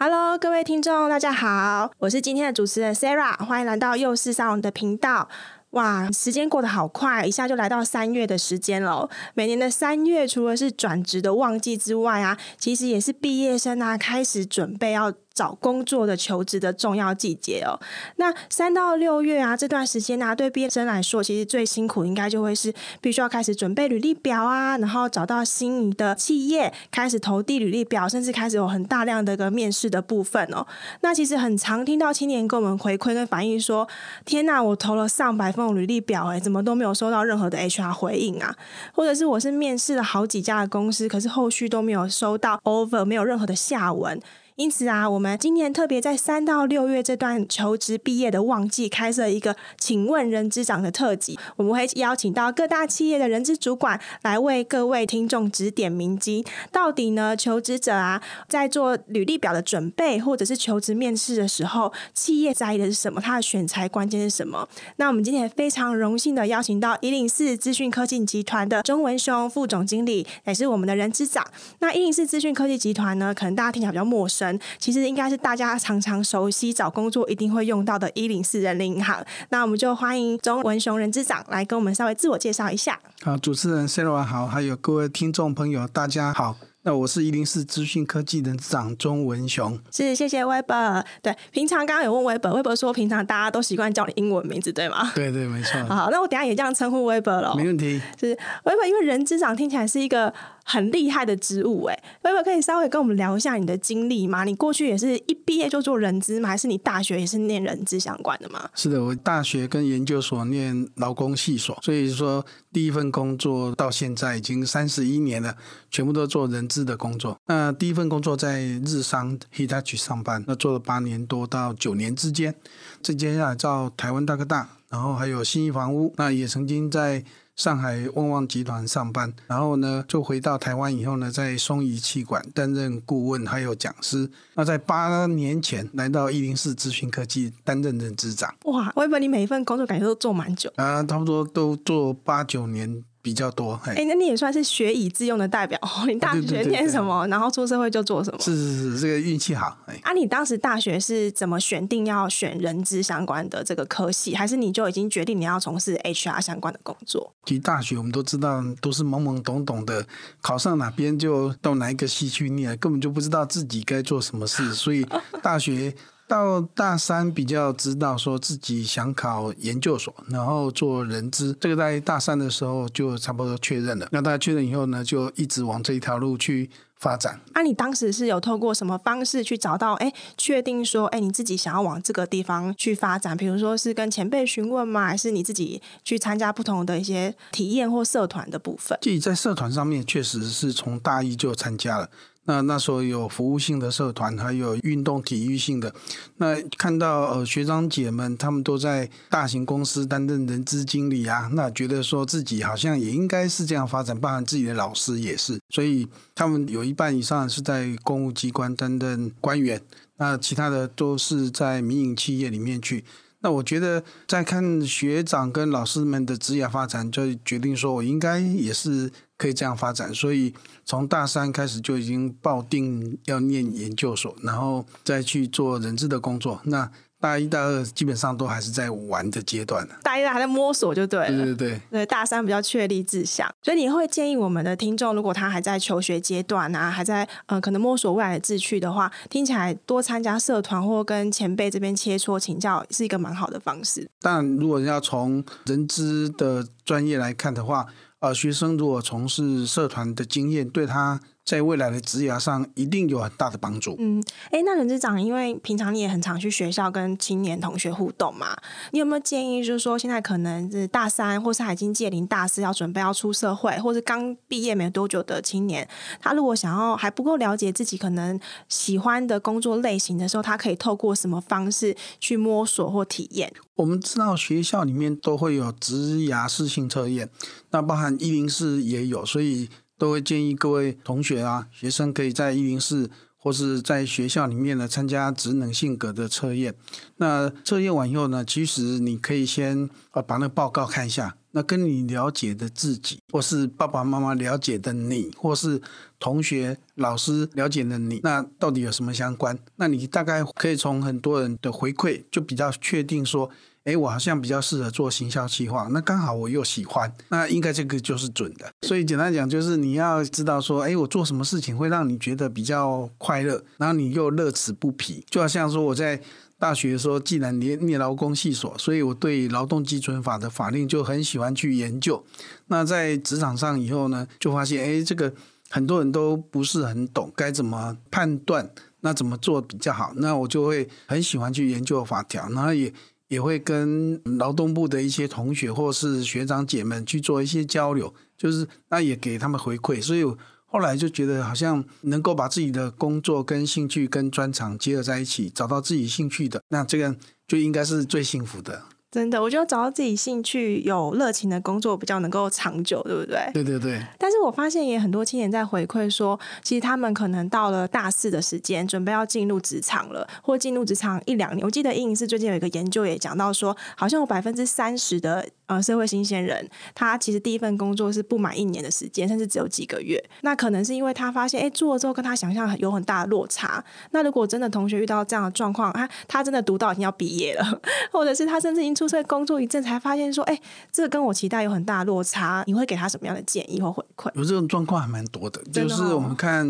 Hello，各位听众，大家好，我是今天的主持人 Sarah，欢迎来到幼师沙龙的频道。哇，时间过得好快，一下就来到三月的时间了。每年的三月，除了是转职的旺季之外啊，其实也是毕业生啊开始准备要。找工作的求职的重要季节哦。那三到六月啊，这段时间呢、啊，对毕业生来说，其实最辛苦应该就会是必须要开始准备履历表啊，然后找到心仪的企业，开始投递履历表，甚至开始有很大量的一个面试的部分哦。那其实很常听到青年跟我们回馈跟反映说：“天哪，我投了上百份履历表，哎，怎么都没有收到任何的 HR 回应啊？或者是我是面试了好几家的公司，可是后续都没有收到 offer，没有任何的下文。”因此啊，我们今年特别在三到六月这段求职毕业的旺季，开设一个“请问人资长”的特辑。我们会邀请到各大企业的人资主管来为各位听众指点迷津。到底呢，求职者啊，在做履历表的准备，或者是求职面试的时候，企业在意的是什么？他的选才关键是什么？那我们今天也非常荣幸的邀请到一零四资讯科技集团的钟文雄副总经理，也是我们的人资长。那一零四资讯科技集团呢，可能大家听起来比较陌生。其实应该是大家常常熟悉找工作一定会用到的一零四人力银行。那我们就欢迎钟文雄人资长来跟我们稍微自我介绍一下。好，主持人 Sarah 好，还有各位听众朋友，大家好。那我是一零四资讯科技人资长钟文雄。是，谢谢 Weber。对，平常刚刚有问 Weber，Weber 说平常大家都习惯叫你英文名字，对吗？对对，没错。好，那我等下也这样称呼 Weber 了。没问题。是 Weber，因为人之长听起来是一个。很厉害的职务哎，薇薇可以稍微跟我们聊一下你的经历吗？你过去也是一毕业就做人资吗？还是你大学也是念人资相关的吗？是的，我大学跟研究所念劳工系所，所以说第一份工作到现在已经三十一年了，全部都做人资的工作。那第一份工作在日商 Hitachi 上班，那做了八年多到九年之间，这接下来到台湾大哥大，然后还有信义房屋，那也曾经在。上海旺旺集团上班，然后呢，就回到台湾以后呢，在松仪气管担任顾问还有讲师。那在八年前来到一零四资讯科技担任任职长。哇，我以为你每一份工作感觉都做蛮久啊，差不多都做八九年。比较多，哎、欸，那你也算是学以致用的代表。你大学念什么，啊、然后出社会就做什么？是是是，这个运气好。哎，啊，你当时大学是怎么选定要选人资相关的这个科系，还是你就已经决定你要从事 HR 相关的工作？其实大学我们都知道，都是懵懵懂懂的，考上哪边就到哪一个系去念，根本就不知道自己该做什么事，所以大学。到大三比较知道说自己想考研究所，然后做人资，这个在大三的时候就差不多确认了。那大家确认以后呢，就一直往这一条路去发展。那、啊、你当时是有透过什么方式去找到？哎，确定说，哎，你自己想要往这个地方去发展？比如说是跟前辈询问吗？还是你自己去参加不同的一些体验或社团的部分？自己在社团上面确实是从大一就参加了。那那时候有服务性的社团，还有运动体育性的。那看到呃学长姐们他们都在大型公司担任人资经理啊，那觉得说自己好像也应该是这样发展，包含自己的老师也是。所以他们有一半以上是在公务机关担任官员，那其他的都是在民营企业里面去。那我觉得在看学长跟老师们的职业发展，就决定说我应该也是。可以这样发展，所以从大三开始就已经抱定要念研究所，然后再去做人质的工作。那大一、大二基本上都还是在玩的阶段。大一、大还在摸索就对了。对对对。对，大三比较确立志向，所以你会建议我们的听众，如果他还在求学阶段啊，还在呃可能摸索未来的志趣的话，听起来多参加社团或跟前辈这边切磋请教是一个蛮好的方式。但如果要从人资的专业来看的话，呃，学生如果从事社团的经验，对他在未来的职涯上一定有很大的帮助。嗯，哎，那人资长，因为平常你也很常去学校跟青年同学互动嘛，你有没有建议，就是说现在可能是大三，或是已经届临大四，要准备要出社会，或是刚毕业没多久的青年，他如果想要还不够了解自己可能喜欢的工作类型的时候，他可以透过什么方式去摸索或体验？我们知道学校里面都会有职涯适性测验，那包含一零四也有，所以。都会建议各位同学啊、学生可以在一零四或是在学校里面呢参加职能性格的测验。那测验完以后呢，其实你可以先啊把那报告看一下。那跟你了解的自己，或是爸爸妈妈了解的你，或是同学老师了解的你，那到底有什么相关？那你大概可以从很多人的回馈就比较确定说。哎，我好像比较适合做行销企划，那刚好我又喜欢，那应该这个就是准的。所以简单讲，就是你要知道说，哎，我做什么事情会让你觉得比较快乐，然后你又乐此不疲。就好像说我在大学的时候，既然念念劳工系所，所以我对劳动基准法的法令就很喜欢去研究。那在职场上以后呢，就发现，哎，这个很多人都不是很懂该怎么判断，那怎么做比较好？那我就会很喜欢去研究法条，然后也。也会跟劳动部的一些同学或是学长姐们去做一些交流，就是那也给他们回馈，所以后来就觉得好像能够把自己的工作跟兴趣跟专长结合在一起，找到自己兴趣的，那这个就应该是最幸福的。真的，我觉得找到自己兴趣、有热情的工作比较能够长久，对不对？对对对。但是我发现也很多青年在回馈说，其实他们可能到了大四的时间，准备要进入职场了，或进入职场一两年。我记得英是最近有一个研究也讲到说，好像有百分之三十的呃社会新鲜人，他其实第一份工作是不满一年的时间，甚至只有几个月。那可能是因为他发现，哎，做了之后跟他想象有很大的落差。那如果真的同学遇到这样的状况，他他真的读到已经要毕业了，或者是他甚至已经出社会工作一阵，才发现说，哎，这个跟我期待有很大的落差。你会给他什么样的建议或回馈？有这种状况还蛮多的，的哦、就是我们看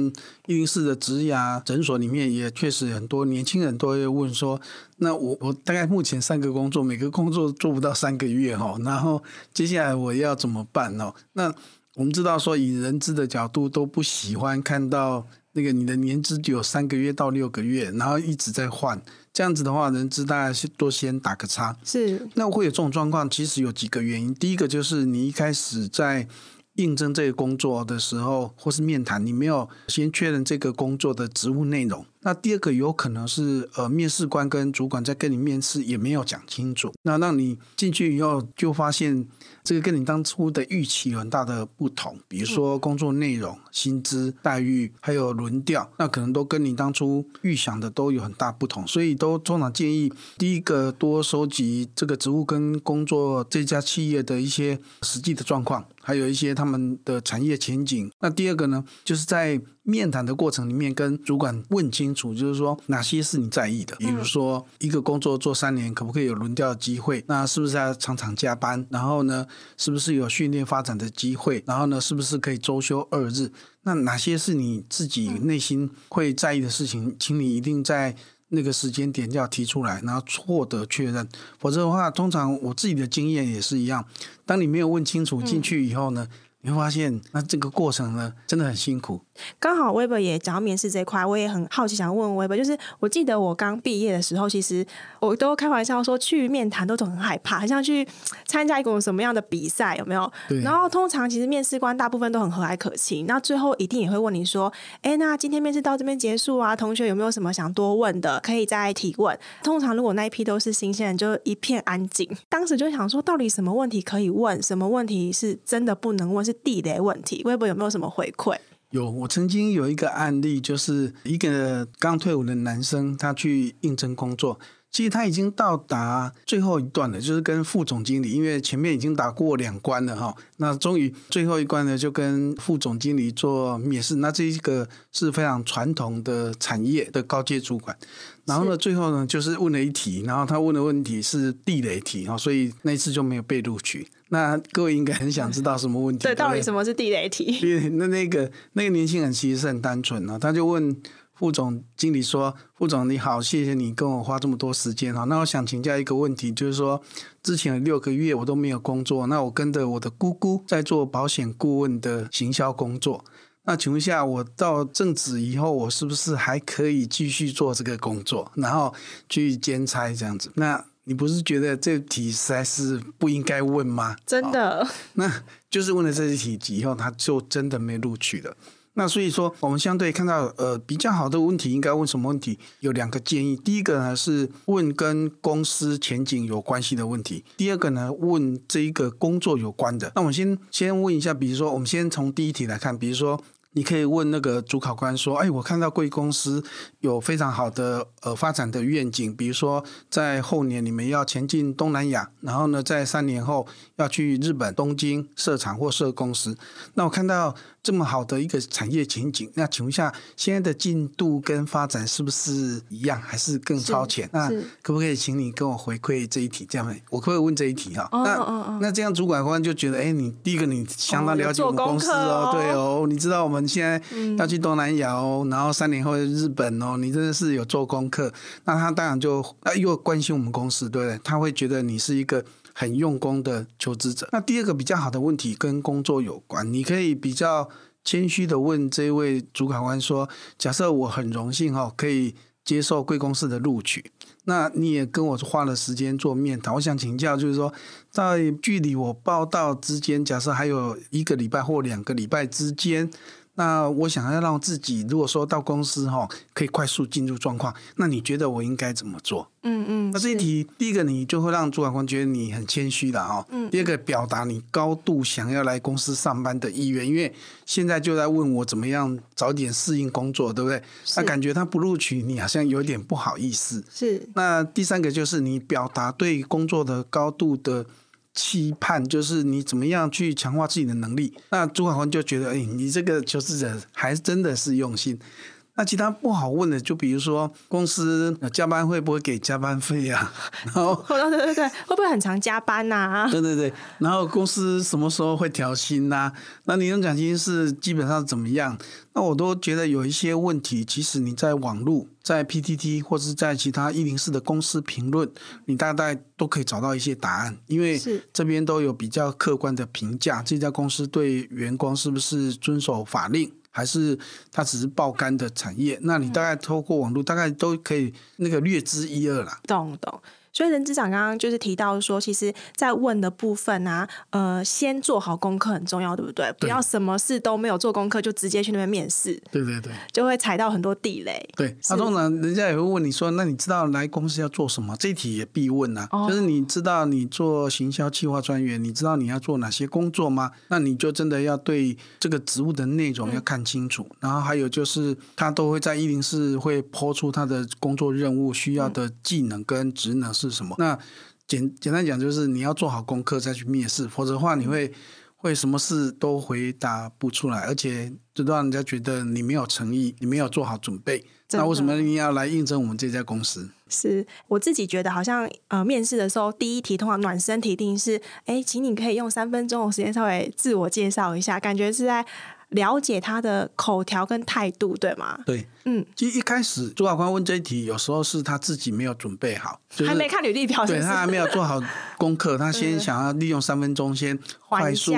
育婴室的职涯诊所里面，也确实很多年轻人都会问说，那我我大概目前三个工作，每个工作做不到三个月哈，然后接下来我要怎么办哦？那我们知道说，以人资的角度都不喜欢看到那个你的年资只有三个月到六个月，然后一直在换。这样子的话，人资大概是多先打个叉。是，那会有这种状况，其实有几个原因。第一个就是你一开始在应征这个工作的时候，或是面谈，你没有先确认这个工作的职务内容。那第二个有可能是，呃，面试官跟主管在跟你面试也没有讲清楚，那让你进去以后就发现这个跟你当初的预期有很大的不同，比如说工作内容、薪资待遇，还有轮调，那可能都跟你当初预想的都有很大不同，所以都通常建议第一个多收集这个职务跟工作这家企业的一些实际的状况，还有一些他们的产业前景。那第二个呢，就是在面谈的过程里面，跟主管问清楚，就是说哪些是你在意的。比如说，一个工作做三年，可不可以有轮调的机会？那是不是要常常加班？然后呢，是不是有训练发展的机会？然后呢，是不是可以周休二日？那哪些是你自己内心会在意的事情？请你一定在那个时间点要提出来，然后获得确认。否则的话，通常我自己的经验也是一样，当你没有问清楚进去以后呢，你会发现，那这个过程呢，真的很辛苦。刚好 Web 也讲到面试这一块，我也很好奇，想问 Web，就是我记得我刚毕业的时候，其实我都开玩笑说去面谈都都很害怕，很像去参加一个什么样的比赛，有没有？然后通常其实面试官大部分都很和蔼可亲，那最后一定也会问你说：“哎，那今天面试到这边结束啊，同学有没有什么想多问的，可以再提问？”通常如果那一批都是新鲜人，就一片安静。当时就想说，到底什么问题可以问，什么问题是真的不能问，是地雷问题？Web 有没有什么回馈？有，我曾经有一个案例，就是一个刚退伍的男生，他去应征工作，其实他已经到达最后一段了，就是跟副总经理，因为前面已经打过两关了哈，那终于最后一关呢，就跟副总经理做面试，那这一个是非常传统的产业的高阶主管。然后呢，最后呢，就是问了一题，然后他问的问题是地雷题哈，所以那一次就没有被录取。那各位应该很想知道什么问题？对，到底什么是地雷题？那那个那个年轻人其实是很单纯啊，他就问副总经理说：“副总你好，谢谢你跟我花这么多时间哈。那我想请教一个问题，就是说之前的六个月我都没有工作，那我跟着我的姑姑在做保险顾问的行销工作。”那请问一下，我到正职以后，我是不是还可以继续做这个工作，然后去兼差这样子？那你不是觉得这题实在是不应该问吗？真的？那就是问了这题以后，他就真的没录取了。那所以说，我们相对看到，呃，比较好的问题应该问什么问题？有两个建议。第一个呢是问跟公司前景有关系的问题；第二个呢问这一个工作有关的。那我们先先问一下，比如说，我们先从第一题来看，比如说。你可以问那个主考官说：“哎，我看到贵公司有非常好的呃发展的愿景，比如说在后年你们要前进东南亚，然后呢，在三年后要去日本东京设厂或设公司。那我看到这么好的一个产业前景，那请问一下，现在的进度跟发展是不是一样，还是更超前？那可不可以请你跟我回馈这一题？这样，我可不可以问这一题哈？哦、那、哦哦、那这样主管官就觉得，哎，你第一个你相当了解我们公司哦，哦对哦，你知道我们。”们现在要去东南亚哦，然后三年后日本哦，你真的是有做功课，那他当然就啊又关心我们公司，对不对？他会觉得你是一个很用功的求职者。那第二个比较好的问题跟工作有关，你可以比较谦虚的问这位主考官说：假设我很荣幸哦，可以接受贵公司的录取。那你也跟我花了时间做面谈，我想请教，就是说，在距离我报到之间，假设还有一个礼拜或两个礼拜之间。那我想要让自己，如果说到公司哈，可以快速进入状况，那你觉得我应该怎么做？嗯嗯。那这一题，第一个你就会让主管官觉得你很谦虚的哈。嗯。第二个，表达你高度想要来公司上班的意愿，因为现在就在问我怎么样早点适应工作，对不对？那感觉他不录取你，好像有点不好意思。是。那第三个就是你表达对工作的高度的。期盼就是你怎么样去强化自己的能力，那朱海红就觉得，哎，你这个求职者还真的是用心。那其他不好问的，就比如说公司加班会不会给加班费啊？然后，对对对对，会不会很常加班呐、啊？对对对，然后公司什么时候会调薪呐、啊？那年终奖金是基本上怎么样？那我都觉得有一些问题，其实你在网络、在 PTT 或是在其他一零四的公司评论，你大概都可以找到一些答案，因为这边都有比较客观的评价，这家公司对员工是不是遵守法令。还是它只是爆肝的产业？那你大概透过网络，大概都可以那个略知一二啦。懂懂。所以任资长刚刚就是提到说，其实，在问的部分啊，呃，先做好功课很重要，对不对？不要什么事都没有做功课就直接去那边面试。对对对，就会踩到很多地雷。对，那通常人家也会问你说，那你知道来公司要做什么？这一题也必问啊。哦、就是你知道你做行销企划专员，你知道你要做哪些工作吗？那你就真的要对这个职务的内容要看清楚。嗯、然后还有就是，他都会在一零四会抛出他的工作任务需要的技能跟职能是什么？那简简单讲，就是你要做好功课再去面试，否则的话你会会什么事都回答不出来，而且就让人家觉得你没有诚意，你没有做好准备。那为什么你要来应征我们这家公司？是我自己觉得好像呃，面试的时候第一题通常暖身题一定是，哎，请你可以用三分钟的时间稍微自我介绍一下，感觉是在。了解他的口条跟态度，对吗？对，嗯，其实一开始主考官问这一题，有时候是他自己没有准备好，就是、还没看履历表，对他还没有做好功课，他先想要利用三分钟先快速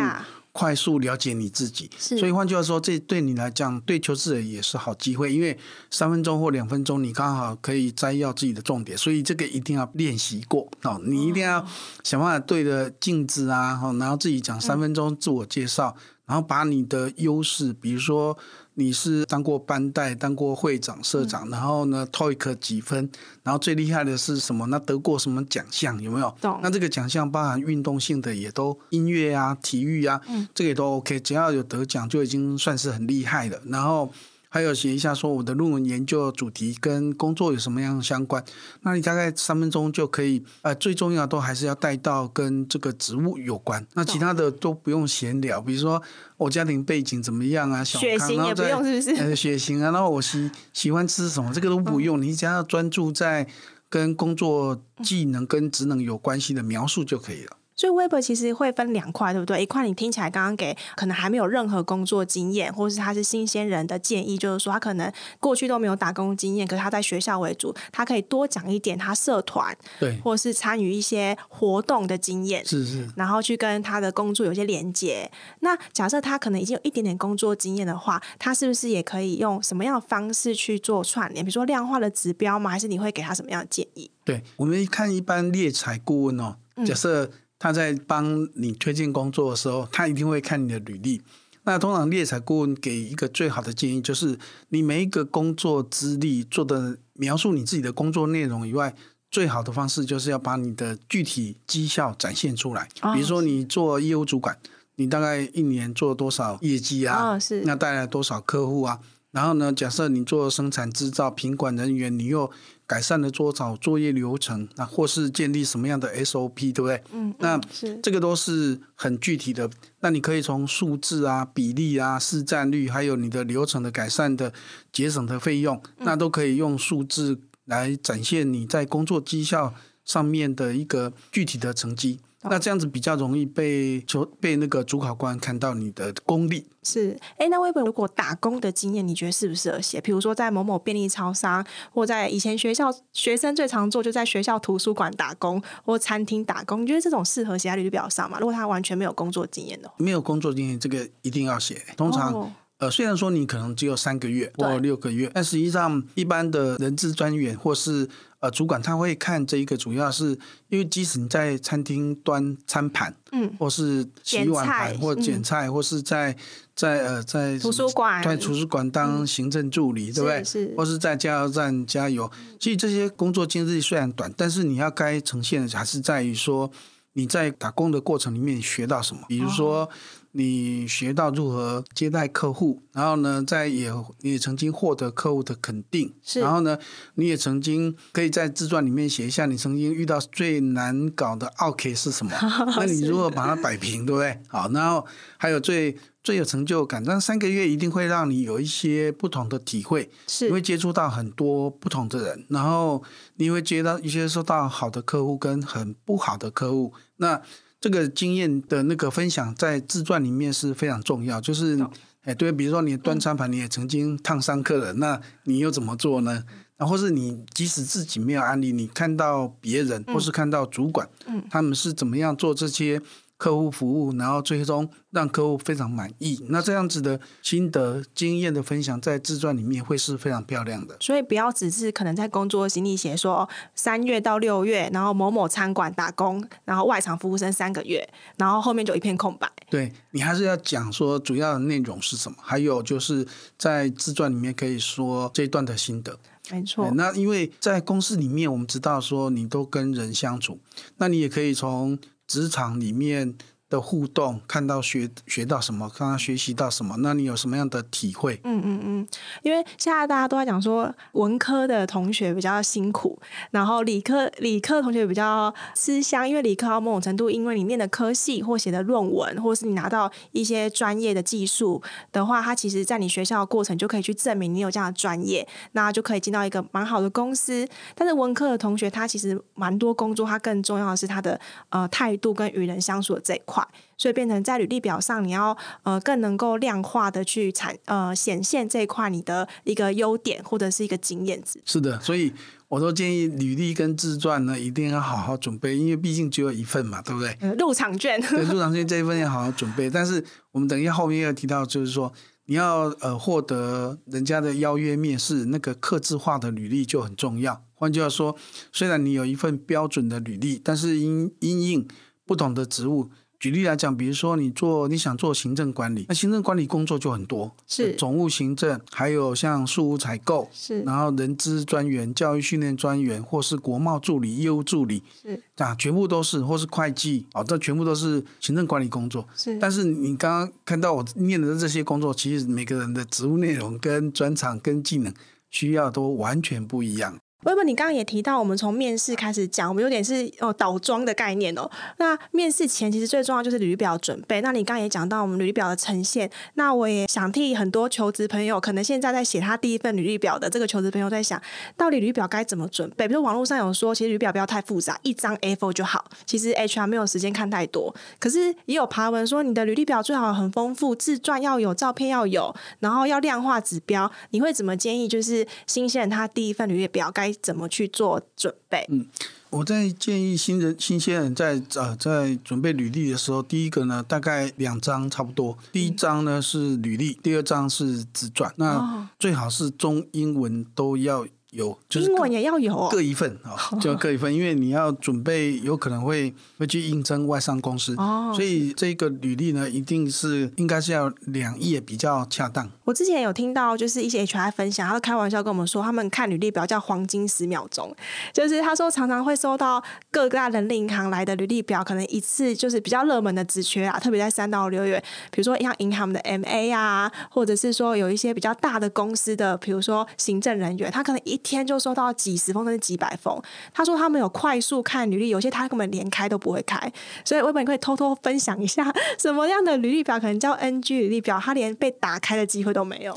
快速了解你自己。所以换句话说，这对你来讲，对求职者也是好机会，因为三分钟或两分钟，你刚好可以摘要自己的重点，所以这个一定要练习过哦。你一定要想办法对着镜子啊，然后自己讲三分钟自我介绍。嗯然后把你的优势，比如说你是当过班代、当过会长、社长，嗯、然后呢，TOEIC 几分，然后最厉害的是什么？那得过什么奖项？有没有？那这个奖项包含运动性的，也都音乐啊、体育啊，嗯、这个也都 OK，只要有得奖就已经算是很厉害了。然后。还有写一下说我的论文研究主题跟工作有什么样相关，那你大概三分钟就可以。呃，最重要都还是要带到跟这个职务有关，那其他的都不用闲聊，比如说我家庭背景怎么样啊，血型也不用是不是？呃，血型啊，然后我喜喜欢吃什么，这个都不用，你只要专注在跟工作技能跟职能有关系的描述就可以了。所以 Web 其实会分两块，对不对？一块你听起来刚刚给可能还没有任何工作经验，或是他是新鲜人的建议，就是说他可能过去都没有打工经验，可是他在学校为主，他可以多讲一点他社团对，或是参与一些活动的经验，是是，然后去跟他的工作有些连接。那假设他可能已经有一点点工作经验的话，他是不是也可以用什么样的方式去做串联？比如说量化的指标吗？还是你会给他什么样的建议？对，我们看一般猎才顾问哦，假设他在帮你推荐工作的时候，他一定会看你的履历。那通常猎才顾问给一个最好的建议，就是你每一个工作资历做的描述你自己的工作内容以外，最好的方式就是要把你的具体绩效展现出来。比如说你做业务主管，你大概一年做多少业绩啊？是。那带来多少客户啊？然后呢，假设你做生产制造品管人员，你又改善了多少作业流程，那或是建立什么样的 SOP，对不对？嗯，那是这个都是很具体的。那你可以从数字啊、比例啊、市占率，还有你的流程的改善的节省的费用，那都可以用数字来展现你在工作绩效上面的一个具体的成绩。那这样子比较容易被求被那个主考官看到你的功力。是，哎，那 Web 如果打工的经验，你觉得适不适合写？比如说在某某便利超商，或在以前学校学生最常做，就在学校图书馆打工或餐厅打工。你觉得这种适合写在履历表上吗？如果他完全没有工作经验的话，没有工作经验，这个一定要写。通常。哦呃，虽然说你可能只有三个月或六个月，但实际上一般的人资专员或是呃主管他会看这一个，主要是因为即使你在餐厅端餐盘，嗯，或是洗碗盘或剪菜，嗯、或是在在呃在图书馆在图书馆当行政助理，嗯、对不对？是，是。或是在加油站加油，其实这些工作经历虽然短，但是你要该呈现的还是在于说你在打工的过程里面学到什么，比如说。哦你学到如何接待客户，然后呢，在也你也曾经获得客户的肯定，是，然后呢，你也曾经可以在自传里面写一下你曾经遇到最难搞的奥客是什么，那你如何把它摆平，对不对？好，然后还有最最有成就感，但三个月一定会让你有一些不同的体会，是，你会接触到很多不同的人，然后你会接到一些收到好的客户跟很不好的客户，那。这个经验的那个分享在自传里面是非常重要，就是，哎，对，比如说你端餐盘，你也曾经烫伤客人，那你又怎么做呢？然后是你即使自己没有案例，你看到别人或是看到主管，嗯他们是怎么样做这些。客户服务，然后最终让客户非常满意。那这样子的心得经验的分享，在自传里面会是非常漂亮的。所以不要只是可能在工作经历写说三月到六月，然后某某餐馆打工，然后外场服务生三个月，然后后面就一片空白。对，你还是要讲说主要的内容是什么，还有就是在自传里面可以说这一段的心得。没错。那因为在公司里面，我们知道说你都跟人相处，那你也可以从。职场里面的互动，看到学学到什么，看到学习到什么，那你有什么样的体会？嗯嗯嗯，因为现在大家都在讲说，文科的同学比较辛苦，然后理科理科同学比较吃香，因为理科到某种程度，因为里面的科系或写的论文，或是你拿到一些专业的技术的话，它其实在你学校的过程就可以去证明你有这样的专业，那就可以进到一个蛮好的公司。但是文科的同学，他其实蛮多工作，他更重要的是他的呃态度跟与人相处的这一块。所以变成在履历表上，你要呃更能够量化的去产呃显现这一块你的一个优点或者是一个经验值。是的，所以我都建议履历跟自传呢一定要好好准备，因为毕竟只有一份嘛，对不对？呃、入场券。对，入场券这一份要好好准备。但是我们等一下后面要提到，就是说你要呃获得人家的邀约面试，那个刻字化的履历就很重要。换句话说，虽然你有一份标准的履历，但是因因应不同的职务。举例来讲，比如说你做你想做行政管理，那行政管理工作就很多，是总务行政，还有像事务采购，是然后人资专员、教育训练专员，或是国贸助理、业务助理，是啊，全部都是，或是会计，哦，这全部都是行政管理工作。是，但是你刚刚看到我念的这些工作，其实每个人的职务内容跟专长跟技能需要都完全不一样。薇薇，你刚刚也提到，我们从面试开始讲，我们有点是哦倒装的概念哦。那面试前其实最重要就是履历表准备。那你刚刚也讲到我们履历表的呈现，那我也想替很多求职朋友，可能现在在写他第一份履历表的这个求职朋友在想，到底履历表该怎么准备？比如网络上有说，其实履历表不要太复杂，一张 A4 就好。其实 HR 没有时间看太多，可是也有爬文说，你的履历表最好很丰富，自传要有，照片要有，然后要量化指标。你会怎么建议？就是新鲜人他第一份履历表该怎么去做准备？嗯，我在建议新人、新鲜人在呃在准备履历的时候，第一个呢，大概两张差不多。第一张呢是履历，第二张是自传。那最好是中英文都要。有，就是英文也要有，各一份啊，就 各一份，因为你要准备，有可能会会去应征外商公司，哦，所以这个履历呢，一定是应该是要两页比较恰当。我之前有听到，就是一些 HR 分享，他开玩笑跟我们说，他们看履历表叫黄金十秒钟，就是他说常常会收到各大人力银行来的履历表，可能一次就是比较热门的职缺啊，特别在三到六月，比如说像银行的 MA 啊，或者是说有一些比较大的公司的，比如说行政人员，他可能一天就收到几十封甚至几百封。他说他们有快速看履历，有些他根本连开都不会开。所以我本可以偷偷分享一下，什么样的履历表可能叫 NG 履历表，他连被打开的机会都没有。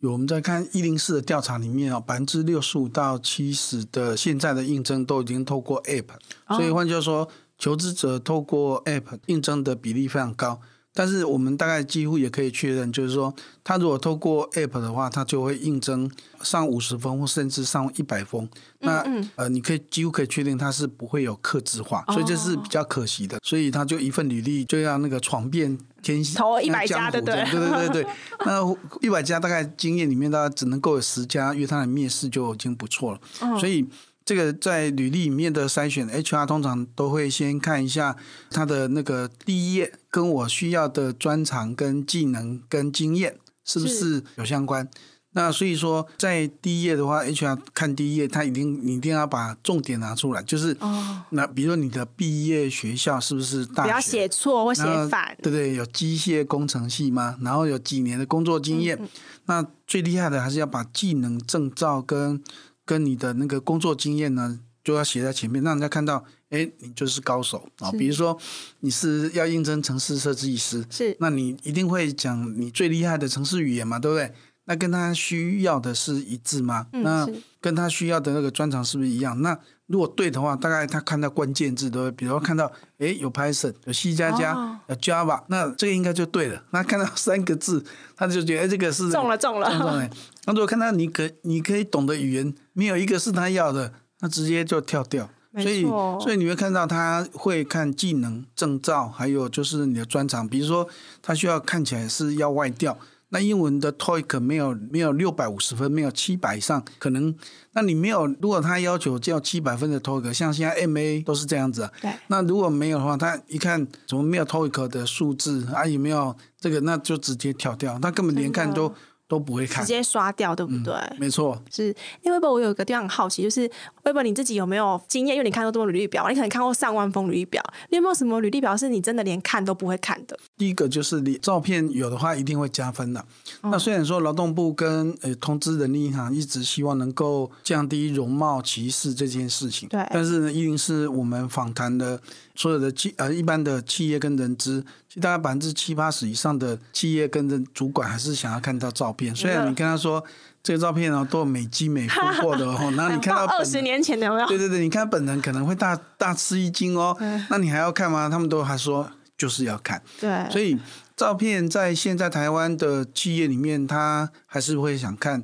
有我们在看一零四的调查里面啊，百分之六十五到七十的现在的应征都已经透过 App，所以换句话说，求职者透过 App 应征的比例非常高。但是我们大概几乎也可以确认，就是说，他如果透过 App 的话，他就会应征上五十封或甚至上一百封。嗯嗯那呃，你可以几乎可以确定他是不会有客制化，所以这是比较可惜的。哦、所以他就一份履历就要那个闯遍天下，投一百家的，对对对对对。那一百家大概经验里面，大概只能够有十家约他的面试就已经不错了。哦、所以。这个在履历里面的筛选，HR 通常都会先看一下他的那个第一页，跟我需要的专长、跟技能、跟经验是不是有相关。那所以说，在第一页的话，HR 看第一页，他一定你一定要把重点拿出来，就是哦，那比如说你的毕业学校是不是大学？不要写错或写反。对对，有机械工程系吗？然后有几年的工作经验。嗯嗯，那最厉害的还是要把技能证照跟。跟你的那个工作经验呢，就要写在前面，让人家看到，哎，你就是高手啊。是比如说，你是要应征城市设计师，是，那你一定会讲你最厉害的城市语言嘛，对不对？那跟他需要的是一致吗？嗯、那跟他需要的那个专长是不是一样？那如果对的话，大概他看到关键字都会，比如说看到，哎，有 Python，有 C 加加，哦、有 Java，那这个应该就对了。那看到三个字，他就觉得，哎，这个是中了中了。中了那如果看到你可你可以懂的语言没有一个是他要的，那直接就跳掉。所以所以你会看到他会看技能证照，还有就是你的专长。比如说他需要看起来是要外调，那英文的 TOEIC 没有没有六百五十分，没有七百以上，可能那你没有。如果他要求叫七百分的 TOEIC，像现在 MA 都是这样子啊。对。那如果没有的话，他一看怎么没有 TOEIC 的数字啊，有没有这个，那就直接跳掉，他根本连看都。都不会看，直接刷掉，对不对？嗯、没错，是。因为 Web 我有一个地方很好奇，就是 Web 你自己有没有经验？因为你看过这么多履历表，你可能看过上万封履历表，你有没有什么履历表是你真的连看都不会看的？第一个就是你照片有的话，一定会加分的。嗯、那虽然说劳动部跟呃通知人力银行一直希望能够降低容貌歧视这件事情，对，但是呢，一定是我们访谈的所有的企呃一般的企业跟人资。大概百分之七八十以上的企业跟人主管还是想要看到照片，虽然你跟他说这个照片哦都美肌美肤过的哦，然后你看到二十年前的有没有？对对对，你看本人可能会大大吃一惊哦，那你还要看吗？他们都还说就是要看，对，所以。照片在现在台湾的企业里面，他还是会想看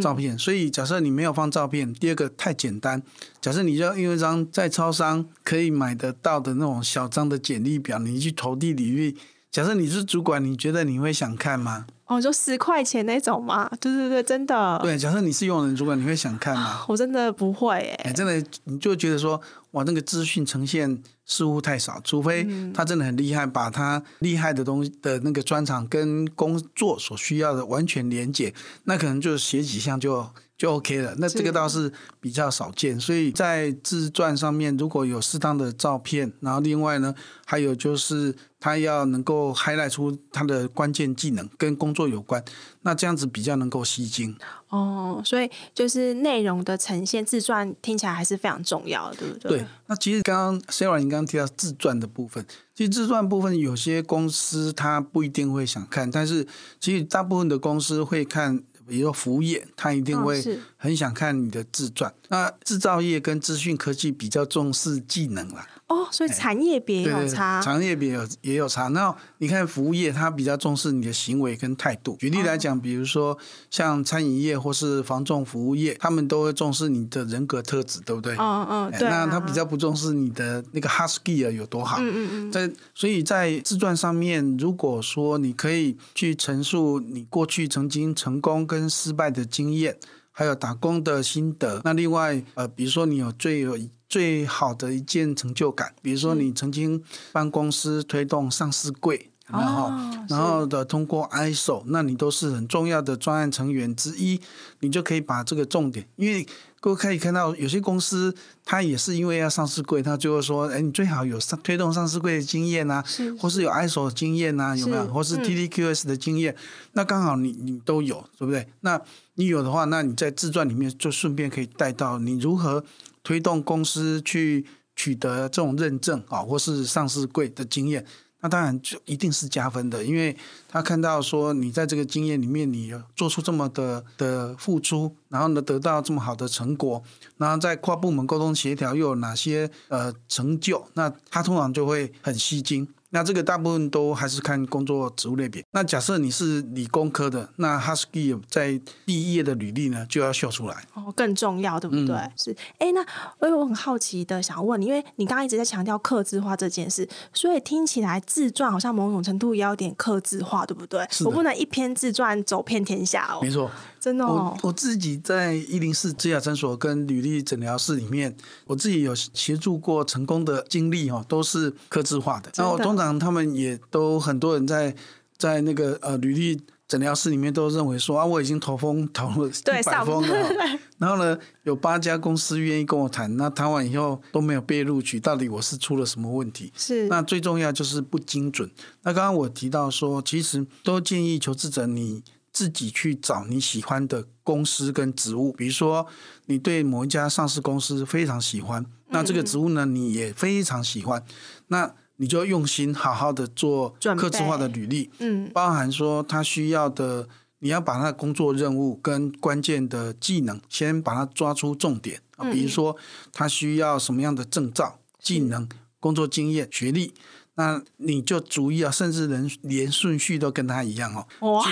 照片。嗯、所以假设你没有放照片，第二个太简单。假设你就用一张在超商可以买得到的那种小张的简历表，你去投递履历。假设你是主管，你觉得你会想看吗？哦，就十块钱那种吗？对对对，真的。对，假设你是用人主管，你会想看吗？我真的不会诶、欸。真的，你就觉得说，哇，那个资讯呈现似乎太少，除非他真的很厉害，把他厉害的东西的那个专长跟工作所需要的完全连接，那可能就写几项就。就 OK 了。那这个倒是比较少见，所以在自传上面如果有适当的照片，然后另外呢，还有就是他要能够 highlight 出他的关键技能跟工作有关，那这样子比较能够吸睛。哦，所以就是内容的呈现，自传听起来还是非常重要的，对不对？对。那其实刚刚 Sarah 你刚刚提到自传的部分，其实自传部分有些公司他不一定会想看，但是其实大部分的公司会看。比如说服务业，他一定会很想看你的自传。哦、那制造业跟资讯科技比较重视技能啦。哦，所以产业别也有差，产业别有也有差。那你看服务业，它比较重视你的行为跟态度。举例来讲，比如说像餐饮业或是房仲服务业，他们都会重视你的人格特质，对不对？嗯嗯，对。那他比较不重视你的那个 hard skill 有多好。嗯嗯嗯。在所以在自传上面，如果说你可以去陈述你过去曾经成功跟失败的经验，还有打工的心得。那另外呃，比如说你有最有。最好的一件成就感，比如说你曾经帮公司推动上市柜，嗯、然后然后的通过 ISO，那你都是很重要的专案成员之一，你就可以把这个重点，因为各位可以看到有些公司，它也是因为要上市柜，它就会说，哎，你最好有上推动上市柜的经验啊，是或是有 ISO 的经验啊，有没有？或是 TDQS 的经验，嗯、那刚好你你都有，对不对？那你有的话，那你在自传里面就顺便可以带到你如何。推动公司去取得这种认证啊，或是上市柜的经验，那当然就一定是加分的，因为他看到说你在这个经验里面，你做出这么的的付出，然后呢得到这么好的成果，然后在跨部门沟通协调又有哪些呃成就，那他通常就会很吸睛。那这个大部分都还是看工作职务类别。那假设你是理工科的，那 skill 在第一页的履历呢就要秀出来哦，更重要，对不对？嗯、是。哎，那我我很好奇的想问你，因为你刚刚一直在强调刻字化这件事，所以听起来自传好像某种程度也有点刻字化，对不对？我不能一篇自传走遍天下哦。没错。真的哦，我我自己在一零四职涯诊所跟履历诊疗室里面，我自己有协助过成功的经历哦，都是客制化的。然后通常他们也都很多人在在那个呃履历诊疗室里面都认为说啊，我已经投封投了一百封了，然后呢有八家公司愿意跟我谈，那谈完以后都没有被录取，到底我是出了什么问题？是。那最重要就是不精准。那刚刚我提到说，其实都建议求职者你。自己去找你喜欢的公司跟职务，比如说你对某一家上市公司非常喜欢，那这个职务呢你也非常喜欢，那你就用心好好的做客制化的履历，嗯，包含说他需要的，你要把他的工作任务跟关键的技能先把它抓出重点啊，比如说他需要什么样的证照、技能、工作经验、学历。那你就逐一啊，甚至连连顺序都跟他一样哦。哇，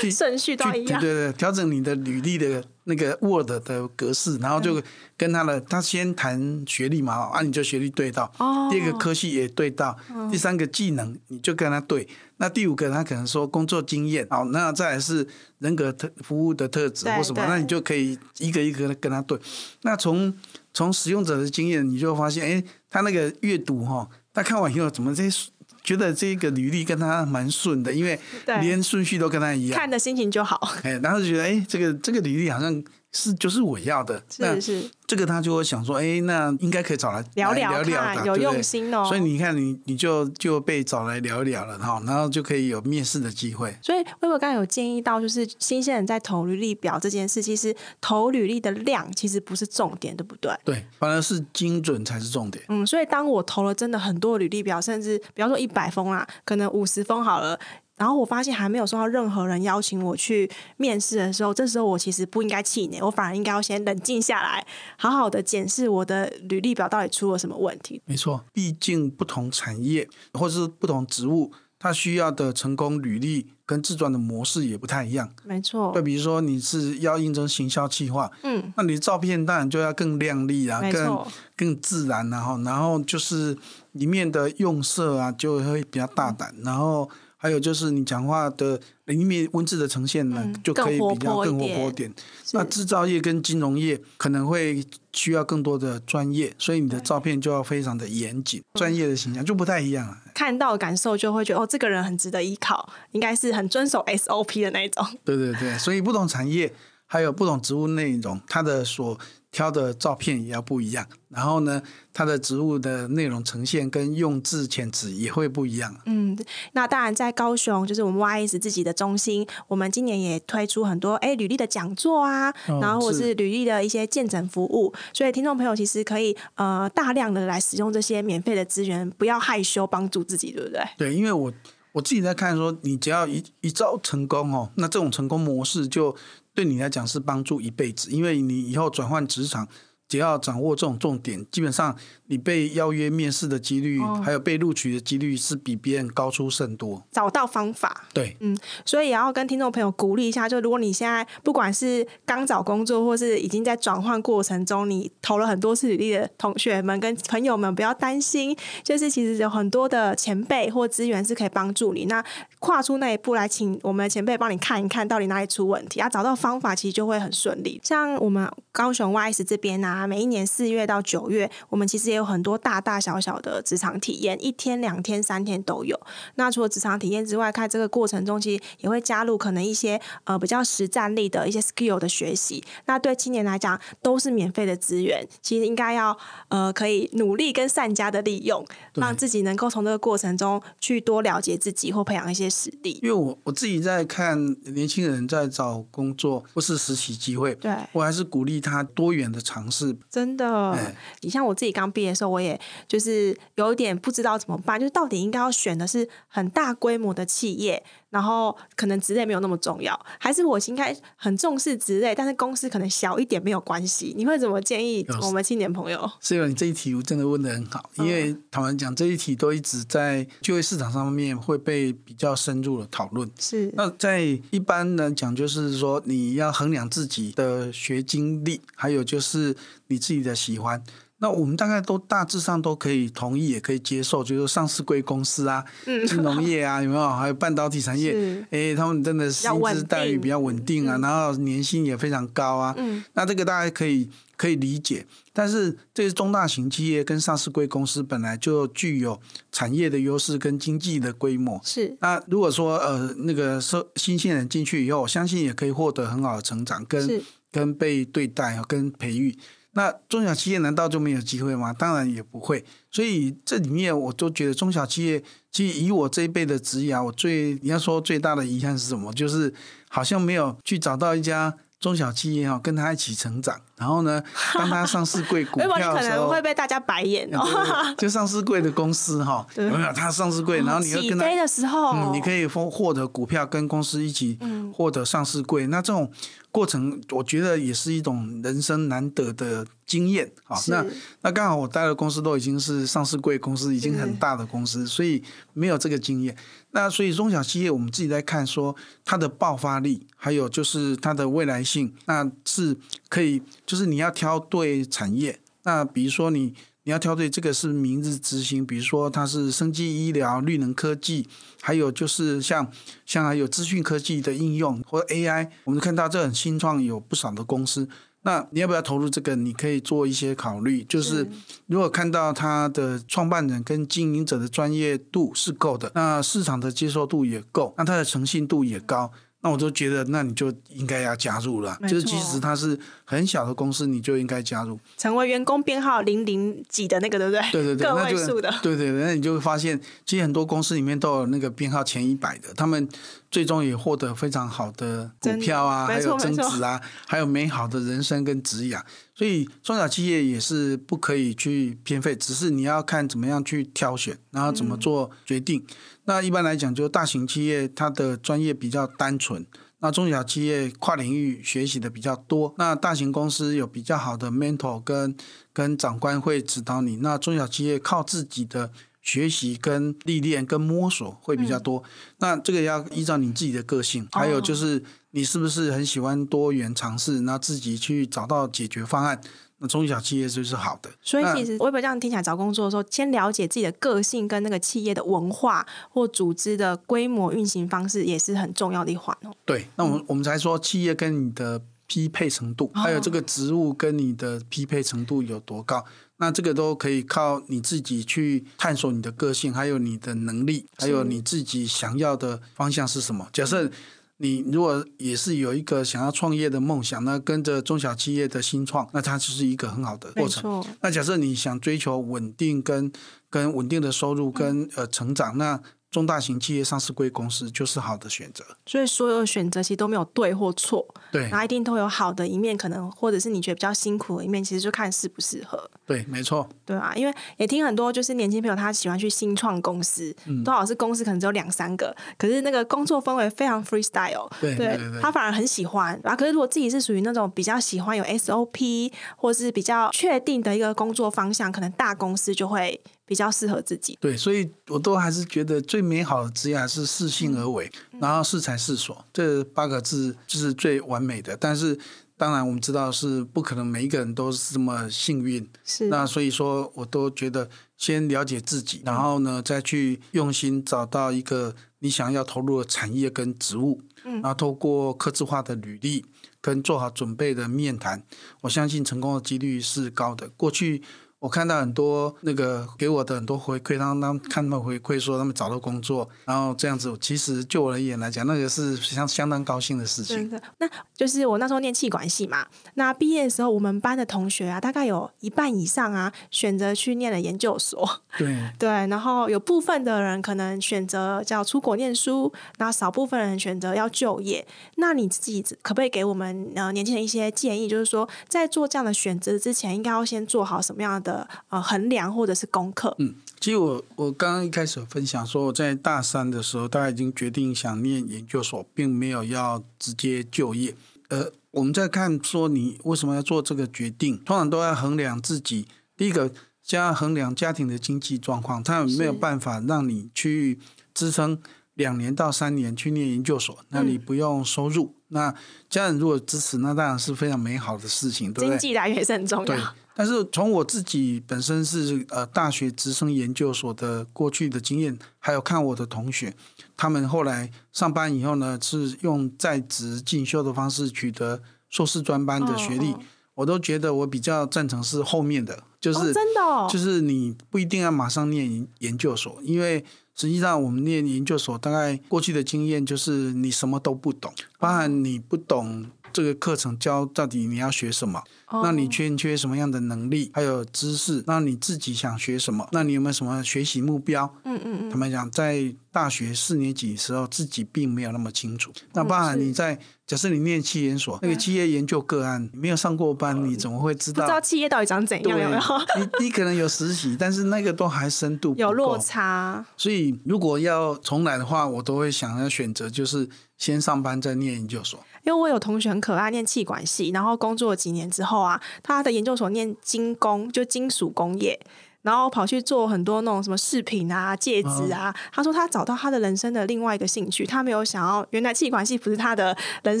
顺序都一样。对对对，调整你的履历的那个 Word 的格式，然后就跟他的，他先谈学历嘛，啊，你就学历对到。哦。第二个科系也对到，第三个技能你就跟他对。那第五个他可能说工作经验，好，那再来是人格特服务的特质或什么，那你就可以一个一个的跟他对。那从从使用者的经验，你就发现，哎，他那个阅读哈。他看完以后，怎么这些觉得这个履历跟他蛮顺的，因为连顺序都跟他一样，看的心情就好。哎，然后就觉得，哎，这个这个履历好像。是，就是我要的。是是，这个他就会想说，哎，那应该可以找来聊聊看，聊聊有用心哦。所以你看，你你就就被找来聊一聊了哈，然后就可以有面试的机会。所以，微博刚刚有建议到，就是新鲜人在投履历表这件事，其实投履历的量其实不是重点，对不对？对，反而是精准才是重点。嗯，所以当我投了真的很多履历表，甚至比方说一百封啦，可能五十封好了。然后我发现还没有收到任何人邀请我去面试的时候，这时候我其实不应该气馁，我反而应该要先冷静下来，好好的检视我的履历表到底出了什么问题。没错，毕竟不同产业或者是不同职务，它需要的成功履历跟自传的模式也不太一样。没错，就比如说你是要应征行销企划，嗯，那你的照片当然就要更亮丽啊，更更自然，然后然后就是里面的用色啊就会比较大胆，嗯、然后。还有就是你讲话的里面文字的呈现呢，嗯、就可以比较更活泼点。那制造业跟金融业可能会需要更多的专业，所以你的照片就要非常的严谨，专业的形象就不太一样了。看到感受就会觉得哦，这个人很值得依靠，应该是很遵守 SOP 的那一种。对对对，所以不同产业还有不同职务内容，它的所挑的照片也要不一样。然后呢，它的植物的内容呈现跟用字遣词也会不一样。嗯，那当然在高雄，就是我们 YS 自己的中心，我们今年也推出很多哎履历的讲座啊，哦、然后或是履历的一些见诊服务。所以听众朋友其实可以呃大量的来使用这些免费的资源，不要害羞，帮助自己，对不对？对，因为我我自己在看说，你只要一一招成功哦，那这种成功模式就。对你来讲是帮助一辈子，因为你以后转换职场，只要掌握这种重点，基本上。你被邀约面试的几率，哦、还有被录取的几率是比别人高出甚多。找到方法，对，嗯，所以也要跟听众朋友鼓励一下，就如果你现在不管是刚找工作，或是已经在转换过程中，你投了很多次履历的同学们跟朋友们，不要担心，就是其实有很多的前辈或资源是可以帮助你。那跨出那一步来，请我们的前辈帮你看一看到底哪里出问题，啊找到方法，其实就会很顺利。像我们高雄 YS 这边啊，每一年四月到九月，我们其实也有很多大大小小的职场体验，一天、两天、三天都有。那除了职场体验之外，看这个过程中，其实也会加入可能一些呃比较实战力的一些 skill 的学习。那对青年来讲，都是免费的资源。其实应该要呃可以努力跟善加的利用，让自己能够从这个过程中去多了解自己或培养一些实力。因为我我自己在看年轻人在找工作或是实习机会，对我还是鼓励他多元的尝试。真的，哎、你像我自己刚毕业的时候，我。也就是有一点不知道怎么办，就是到底应该要选的是很大规模的企业，然后可能职类没有那么重要，还是我应该很重视职类，但是公司可能小一点没有关系？你会怎么建议我们青年朋友？是啊，你这一题我真的问的很好，因为坦白讲，这一题都一直在就业市场上面会被比较深入的讨论。是，那在一般来讲，就是说你要衡量自己的学经历，还有就是你自己的喜欢。那我们大概都大致上都可以同意，也可以接受，就是上市贵公司啊，嗯、金融业啊，有没有？还有半导体产业，哎，他们真的薪资待遇比较稳定啊，嗯、然后年薪也非常高啊。嗯、那这个大家可以可以理解。但是这些中大型企业跟上市贵公司本来就具有产业的优势跟经济的规模。是。那如果说呃那个说新鲜人进去以后，我相信也可以获得很好的成长，跟跟被对待跟培育。那中小企业难道就没有机会吗？当然也不会。所以这里面我都觉得中小企业，其实以我这一辈的职涯，我最你要说最大的遗憾是什么？就是好像没有去找到一家中小企业哈，跟他一起成长。然后呢，当他上市柜股票的时候，可能会被大家白眼哦。就上市柜的公司哈，有没有？他上市柜，然后你又跟他的时候，嗯，你可以获获得股票，跟公司一起获得上市柜。那这种过程，我觉得也是一种人生难得的经验。啊，那那刚好我待的公司都已经是上市柜公司，已经很大的公司，所以没有这个经验。那所以中小企业，我们自己在看说它的爆发力，还有就是它的未来性，那是可以。就是你要挑对产业，那比如说你你要挑对这个是明日之星，比如说它是生技医疗、绿能科技，还有就是像像还有资讯科技的应用或者 AI，我们看到这很新创有不少的公司，那你要不要投入这个？你可以做一些考虑，就是如果看到它的创办人跟经营者的专业度是够的，那市场的接受度也够，那它的诚信度也高。那我就觉得，那你就应该要加入了。就是即使它是很小的公司，你就应该加入，成为员工编号零零几的那个，对不对？对对对，个位数的。对对对，那你就会发现，其实很多公司里面都有那个编号前一百的，他们最终也获得非常好的股票啊，还有增值啊，还有美好的人生跟职涯。所以中小企业也是不可以去偏废，只是你要看怎么样去挑选，然后怎么做决定。嗯那一般来讲，就大型企业它的专业比较单纯，那中小企业跨领域学习的比较多。那大型公司有比较好的 mentor 跟跟长官会指导你。那中小企业靠自己的学习跟历练跟摸索会比较多。嗯、那这个要依照你自己的个性，还有就是你是不是很喜欢多元尝试，那自己去找到解决方案。那中小企业就是好的，所以其实我也不这样听起来，找工作的时候，先了解自己的个性跟那个企业的文化或组织的规模运行方式，也是很重要的一环哦。对，那我们、嗯、我们才说企业跟你的匹配程度，还有这个职务跟你的匹配程度有多高，哦、那这个都可以靠你自己去探索你的个性，还有你的能力，还有你自己想要的方向是什么。假设。你如果也是有一个想要创业的梦想，那跟着中小企业的新创，那它就是一个很好的过程。那假设你想追求稳定跟跟稳定的收入跟、嗯、呃成长，那。中大型企业上市贵公司就是好的选择，所以所有的选择其实都没有对或错，对，然后一定都有好的一面，可能或者是你觉得比较辛苦的一面，其实就看适不适合。对，没错，对啊，因为也听很多就是年轻朋友他喜欢去新创公司，嗯、多少是公司可能只有两三个，可是那个工作氛围非常 freestyle，对，对，对，对，他反而很喜欢。然后可是如果自己是属于那种比较喜欢有 SOP 或是比较确定的一个工作方向，可能大公司就会。比较适合自己，对，所以我都还是觉得最美好的职业还是适性而为，嗯、然后适才适所这八个字就是最完美的。但是当然我们知道是不可能每一个人都是这么幸运，是那所以说我都觉得先了解自己，然后呢再去用心找到一个你想要投入的产业跟职务，嗯，然后透过客制化的履历跟做好准备的面谈，我相信成功的几率是高的。过去。我看到很多那个给我的很多回馈，他们看他们回馈说他们找到工作，然后这样子，其实就我而言来讲，那个是相相当高兴的事情。对，那就是我那时候念气管系嘛，那毕业的时候，我们班的同学啊，大概有一半以上啊，选择去念了研究所。对 对，然后有部分的人可能选择叫出国念书，然后少部分人选择要就业。那你自己可不可以给我们呃年轻人一些建议？就是说，在做这样的选择之前，应该要先做好什么样的？呃，衡量或者是功课。嗯，其实我我刚刚一开始分享说，我在大三的时候，大家已经决定想念研究所，并没有要直接就业。呃，我们在看说你为什么要做这个决定，通常都要衡量自己。第一个，先要衡量家庭的经济状况，他有没有办法让你去支撑两年到三年去念研究所，那你不用收入。嗯、那家人如果支持，那当然是非常美好的事情，对不对？经济来源也是很重要。对。但是从我自己本身是呃大学直升研究所的过去的经验，还有看我的同学，他们后来上班以后呢，是用在职进修的方式取得硕士专班的学历，我都觉得我比较赞成是后面的，就是、哦、真的、哦，就是你不一定要马上念研究所，因为实际上我们念研究所，大概过去的经验就是你什么都不懂，包含你不懂。这个课程教到底你要学什么？那你缺缺什么样的能力？还有知识？那你自己想学什么？那你有没有什么学习目标？嗯嗯嗯。他们讲在大学四年级的时候，自己并没有那么清楚。那包含你在假设你念企研所，那个企业研究个案，你没有上过班，你怎么会知道？不知道企业到底长怎样？有没有？你你可能有实习，但是那个都还深度有落差。所以如果要重来的话，我都会想要选择就是先上班再念研究所。因为我有同学很可爱，念气管系，然后工作了几年之后啊，他的研究所念金工，就金属工业，然后跑去做很多那种什么饰品啊、戒指啊。哦、他说他找到他的人生的另外一个兴趣，他没有想要，原来气管系不是他的人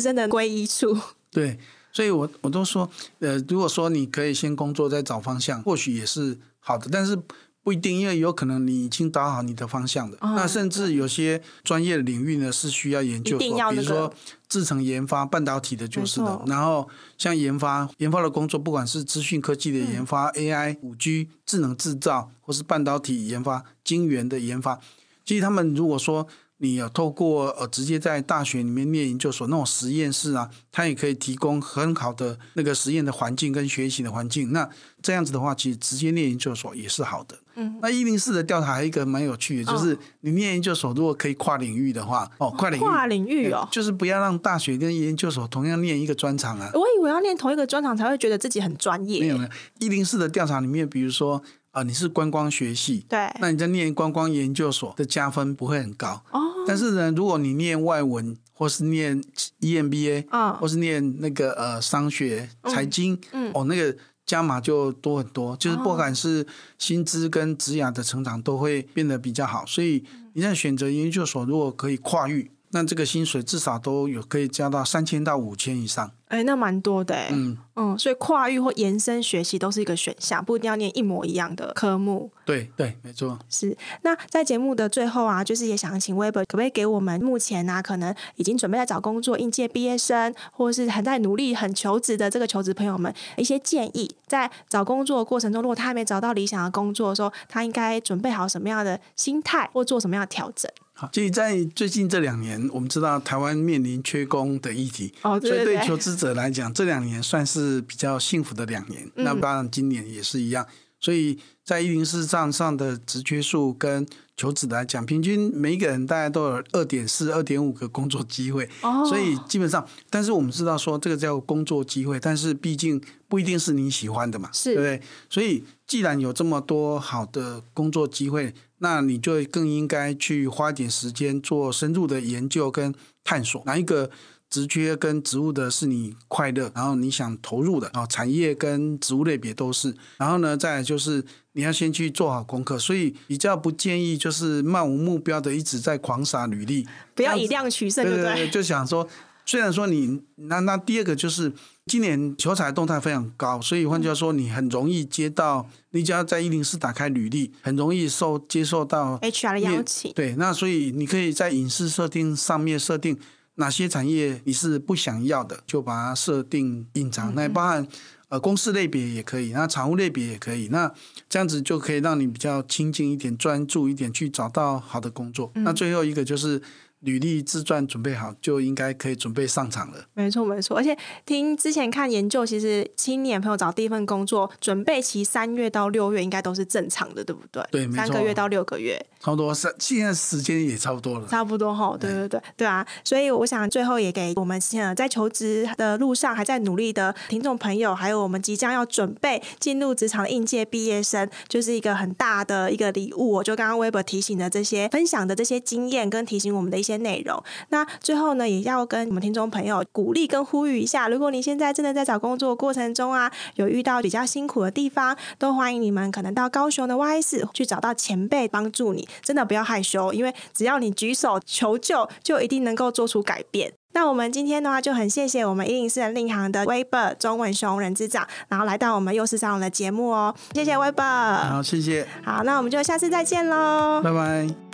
生的归依处。对，所以我我都说，呃，如果说你可以先工作再找方向，或许也是好的，但是。不一定，因为有可能你已经打好你的方向的。哦、那甚至有些专业领域呢是需要研究所，那个、比如说制成研发、半导体的，就是的。然后像研发研发的工作，不管是资讯科技的研发、嗯、AI、五 G、智能制造，或是半导体研发、晶圆的研发，其实他们如果说。你有透过呃直接在大学里面念研究所那种实验室啊，它也可以提供很好的那个实验的环境跟学习的环境。那这样子的话，其实直接念研究所也是好的。嗯，那一零四的调查还有一个蛮有趣的，就是你念研究所如果可以跨领域的话，哦，跨领域，跨领域哦，就是不要让大学跟研究所同样念一个专长啊。我以为要念同一个专长才会觉得自己很专业。没有没有，一零四的调查里面，比如说。啊，你是观光学系，对，那你在念观光研究所的加分不会很高哦。但是呢，如果你念外文，或是念 EMBA，啊、哦，或是念那个呃商学、财经，嗯，嗯哦，那个加码就多很多，就是不管是薪资跟职涯的成长都会变得比较好。所以你在选择研究所，如果可以跨域，那这个薪水至少都有可以加到三千到五千以上。哎，那蛮多的，嗯嗯，所以跨域或延伸学习都是一个选项，不一定要念一模一样的科目。对对，没错。是。那在节目的最后啊，就是也想请 Weber 可不可以给我们目前啊，可能已经准备在找工作应届毕业生，或是还在努力很求职的这个求职朋友们一些建议，在找工作的过程中，如果他还没找到理想的工作的时候，他应该准备好什么样的心态，或做什么样的调整？好，所以，在最近这两年，我们知道台湾面临缺工的议题，哦，对对对，所以对求职者来讲，这两年算是比较幸福的两年。嗯、那当然，今年也是一样。所以在一零四账上的职缺数跟求职来讲，平均每一个人大概都有二点四、二点五个工作机会。哦，所以基本上，但是我们知道说这个叫工作机会，但是毕竟不一定是你喜欢的嘛，是，对不对？所以既然有这么多好的工作机会。那你就更应该去花点时间做深入的研究跟探索，哪一个职缺跟职务的是你快乐，然后你想投入的啊，产业跟职务类别都是。然后呢，再来就是你要先去做好功课，所以比较不建议就是漫无目标的一直在狂撒履历，不要以量取胜，对不对？就想说。虽然说你那那第二个就是今年求才动态非常高，所以换句话说，你很容易接到，你只要在一零四打开履历，很容易受接受到 HR 的邀请。对，那所以你可以在隐私设定上面设定哪些产业你是不想要的，就把它设定隐藏。嗯、那包含呃公司类别也可以，那产物类别也可以，那这样子就可以让你比较亲近一点、专注一点去找到好的工作。嗯、那最后一个就是。履历自传准备好，就应该可以准备上场了。没错，没错。而且听之前看研究，其实青年朋友找第一份工作，准备期三月到六月应该都是正常的，对不对？对，三个月到六个月，差不多。三现在时间也差不多了。差不多哈，对对对，对啊。所以我想最后也给我们现在在求职的路上还在努力的听众朋友，还有我们即将要准备进入职场的应届毕业生，就是一个很大的一个礼物。我就刚刚 Weber 提醒的这些分享的这些经验，跟提醒我们的一些。内容，那最后呢，也要跟我们听众朋友鼓励跟呼吁一下，如果你现在真的在找工作过程中啊，有遇到比较辛苦的地方，都欢迎你们可能到高雄的 YS 去找到前辈帮助你，真的不要害羞，因为只要你举手求救，就一定能够做出改变。那我们今天的话就很谢谢我们一零四人力行的 Weber 中文熊人之长，然后来到我们幼师沙龙的节目哦，谢谢 Weber，好，谢谢，好，那我们就下次再见喽，拜拜。